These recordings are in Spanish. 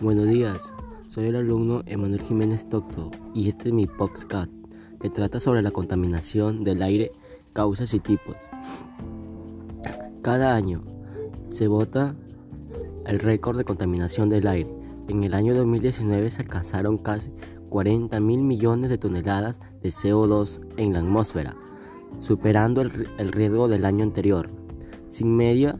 Buenos días, soy el alumno Emanuel Jiménez Tocto y este es mi podcast que trata sobre la contaminación del aire, causas y tipos. Cada año se vota el récord de contaminación del aire. En el año 2019 se alcanzaron casi 40 mil millones de toneladas de CO2 en la atmósfera, superando el, el riesgo del año anterior. Sin, media,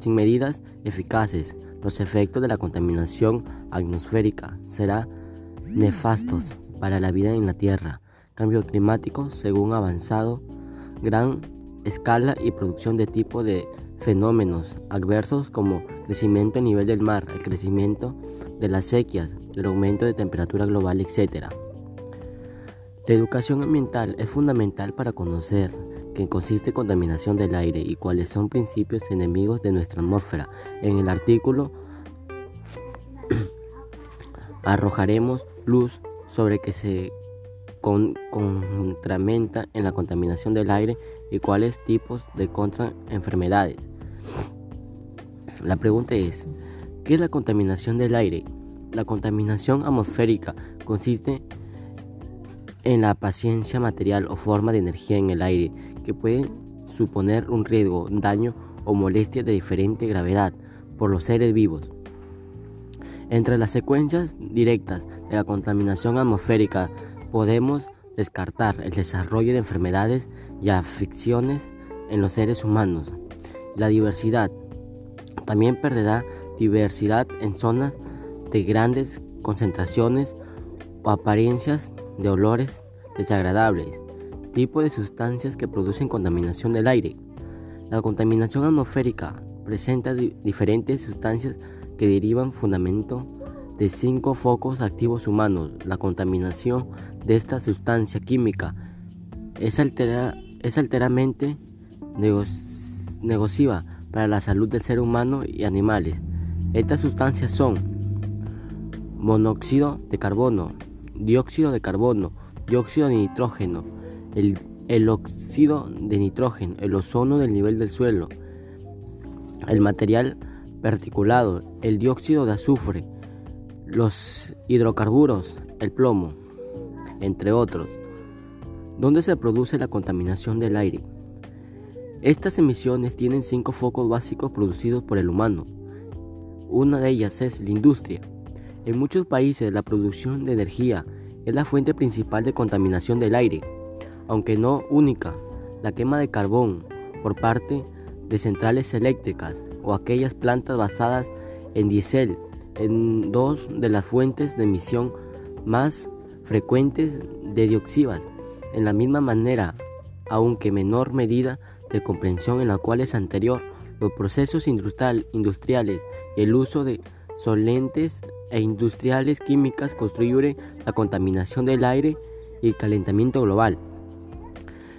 sin medidas eficaces, los efectos de la contaminación atmosférica serán nefastos para la vida en la Tierra. Cambio climático según avanzado, gran escala y producción de tipo de fenómenos adversos como crecimiento a nivel del mar, el crecimiento de las sequías, el aumento de temperatura global, etc. La educación ambiental es fundamental para conocer qué consiste contaminación del aire y cuáles son principios enemigos de nuestra atmósfera. En el artículo arrojaremos luz sobre qué se contramenta en la contaminación del aire y cuáles tipos de contraenfermedades. La pregunta es, ¿qué es la contaminación del aire? La contaminación atmosférica consiste en la paciencia material o forma de energía en el aire que puede suponer un riesgo, daño o molestia de diferente gravedad por los seres vivos. Entre las secuencias directas de la contaminación atmosférica podemos descartar el desarrollo de enfermedades y afecciones en los seres humanos. La diversidad también perderá diversidad en zonas de grandes concentraciones o apariencias de olores desagradables, tipo de sustancias que producen contaminación del aire. La contaminación atmosférica presenta diferentes sustancias que derivan fundamento de cinco focos activos humanos. La contaminación de esta sustancia química es, altera, es alteramente negociva para la salud del ser humano y animales. Estas sustancias son monóxido de carbono, dióxido de carbono, dióxido de nitrógeno, el, óxido de nitrógeno, el ozono del nivel del suelo, el material particulado, el dióxido de azufre, los hidrocarburos, el plomo, entre otros. ¿Dónde se produce la contaminación del aire? Estas emisiones tienen cinco focos básicos producidos por el humano. Una de ellas es la industria. En muchos países la producción de energía es la fuente principal de contaminación del aire, aunque no única. La quema de carbón por parte de centrales eléctricas o aquellas plantas basadas en diésel en dos de las fuentes de emisión más frecuentes de dioxinas. En la misma manera, aunque menor medida de comprensión en la cual es anterior, los procesos industriales y el uso de solentes e industriales químicas contribuyen la contaminación del aire y el calentamiento global.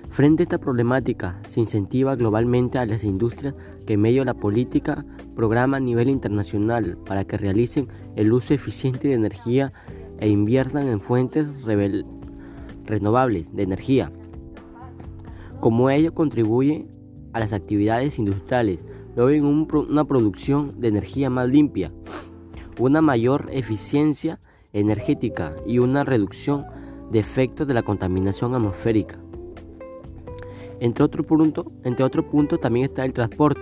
Frente a esta problemática, se incentiva globalmente a las industrias que medio la política programa a nivel internacional para que realicen el uso eficiente de energía e inviertan en fuentes renovables de energía. Como ello contribuye a las actividades industriales, logren una producción de energía más limpia, una mayor eficiencia energética y una reducción de efectos de la contaminación atmosférica. Entre otro punto, entre otro punto también está el transporte.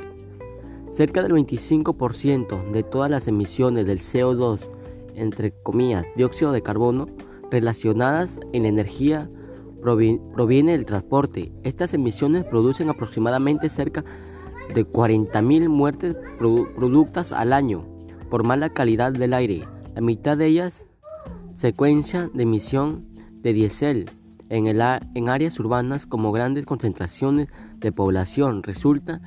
Cerca del 25% de todas las emisiones del CO2, entre comillas, dióxido de carbono, relacionadas en la energía proviene del transporte. Estas emisiones producen aproximadamente cerca de 40.000 muertes productas al año por mala calidad del aire. La mitad de ellas secuencia de emisión de diésel, en, el, en áreas urbanas como grandes concentraciones de población resulta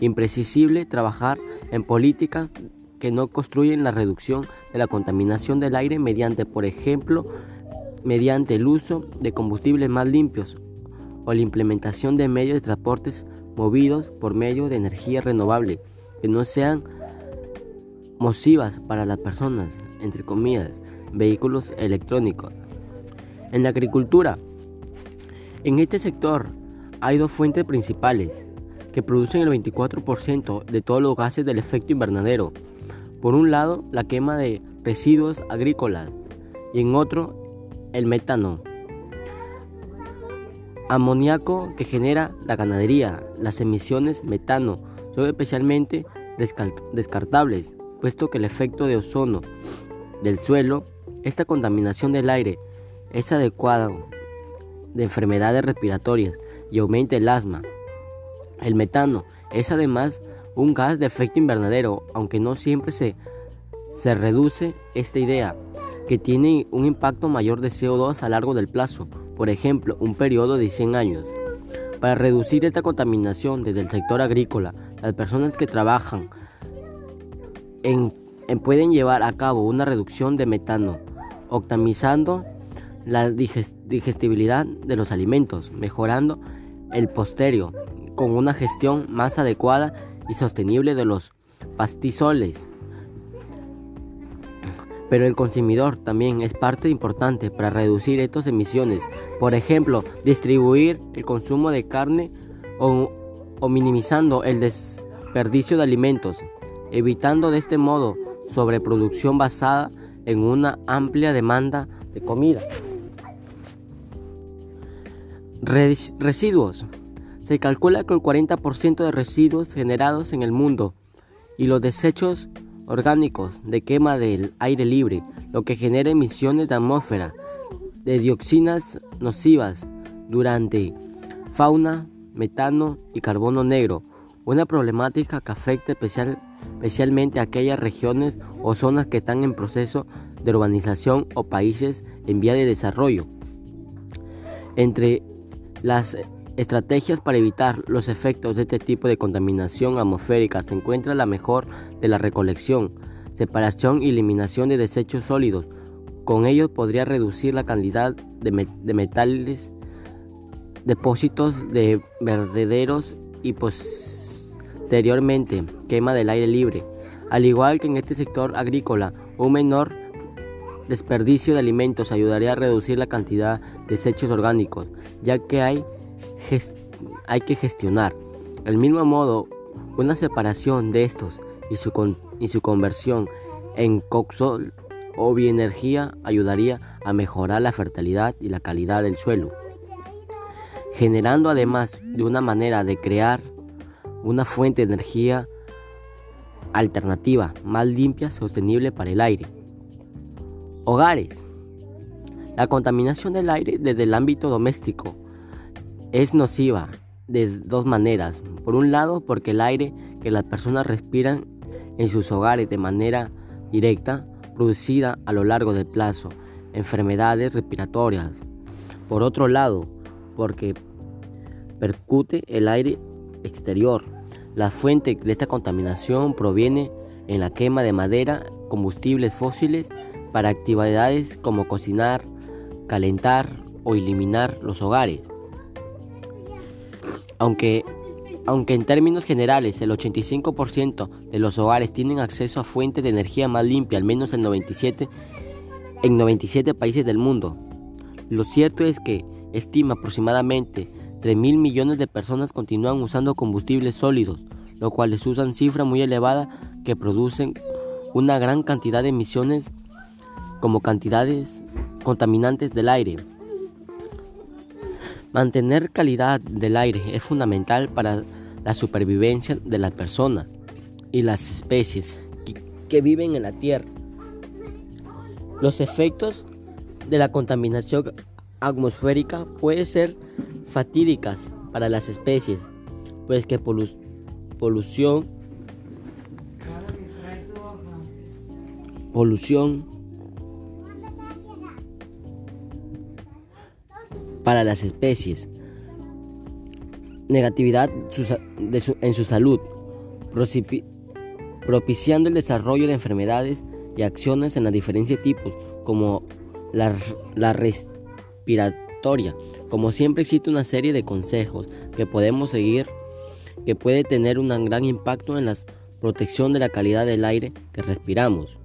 imprescindible trabajar en políticas que no construyen la reducción de la contaminación del aire mediante, por ejemplo, mediante el uso de combustibles más limpios o la implementación de medios de transportes movidos por medio de energía renovable que no sean nocivas para las personas, entre comillas, vehículos electrónicos. En la agricultura, en este sector hay dos fuentes principales que producen el 24% de todos los gases del efecto invernadero. Por un lado, la quema de residuos agrícolas y en otro, el metano. Amoníaco que genera la ganadería. Las emisiones metano son especialmente descartables, puesto que el efecto de ozono del suelo, esta contaminación del aire, es adecuada de enfermedades respiratorias y aumenta el asma. El metano es además un gas de efecto invernadero, aunque no siempre se, se reduce esta idea, que tiene un impacto mayor de CO2 a largo del plazo, por ejemplo, un periodo de 100 años. Para reducir esta contaminación desde el sector agrícola, las personas que trabajan en, pueden llevar a cabo una reducción de metano, optimizando la digestibilidad de los alimentos, mejorando el posterior con una gestión más adecuada y sostenible de los pastizoles. Pero el consumidor también es parte importante para reducir estas emisiones. Por ejemplo, distribuir el consumo de carne o, o minimizando el desperdicio de alimentos, evitando de este modo sobreproducción basada en una amplia demanda de comida. Residuos. Se calcula que el 40% de residuos generados en el mundo y los desechos orgánicos de quema del aire libre, lo que genera emisiones de atmósfera de dioxinas nocivas durante fauna, metano y carbono negro, una problemática que afecta especial, especialmente a aquellas regiones o zonas que están en proceso de urbanización o países en vía de desarrollo. Entre las estrategias para evitar los efectos de este tipo de contaminación atmosférica se encuentra la mejor de la recolección, separación y eliminación de desechos sólidos. Con ello podría reducir la cantidad de, metales, depósitos de vertederos y posteriormente quema del aire libre. Al igual que en este sector agrícola, un menor desperdicio de alimentos ayudaría a reducir la cantidad de desechos orgánicos, ya que hay, que gestionar. Del mismo modo, una separación de estos y su, y su conversión en coxol o bioenergía ayudaría a mejorar la fertilidad y la calidad del suelo, generando además de una manera de crear una fuente de energía alternativa más limpia sostenible para el aire. Hogares. La contaminación del aire desde el ámbito doméstico es nociva de dos maneras. Por un lado, porque el aire que las personas respiran en sus hogares de manera directa, producida a lo largo del plazo, enfermedades respiratorias. Por otro lado, porque percute el aire exterior. La fuente de esta contaminación proviene en la quema de madera, combustibles fósiles para actividades como cocinar, calentar o eliminar los hogares. Aunque, aunque en términos generales el 85% de los hogares tienen acceso a fuentes de energía más limpia, al menos en 97, en 97 países del mundo, lo cierto es que estima aproximadamente 3 mil millones de personas continúan usando combustibles sólidos, lo cual es una cifra muy elevada que producen una gran cantidad de emisiones como cantidades contaminantes del aire. Mantener calidad del aire es fundamental para la supervivencia de las personas y las especies que, viven en la Tierra. Los efectos de la contaminación atmosférica pueden ser fatídicas para las especies, pues que polución, polución para las especies. Negatividad en su salud, propiciando el desarrollo de enfermedades y acciones en los diferentes tipos, como la, la respiratoria. Como siempre existe una serie de consejos que podemos seguir que puede tener un gran impacto en la protección de la calidad del aire que respiramos.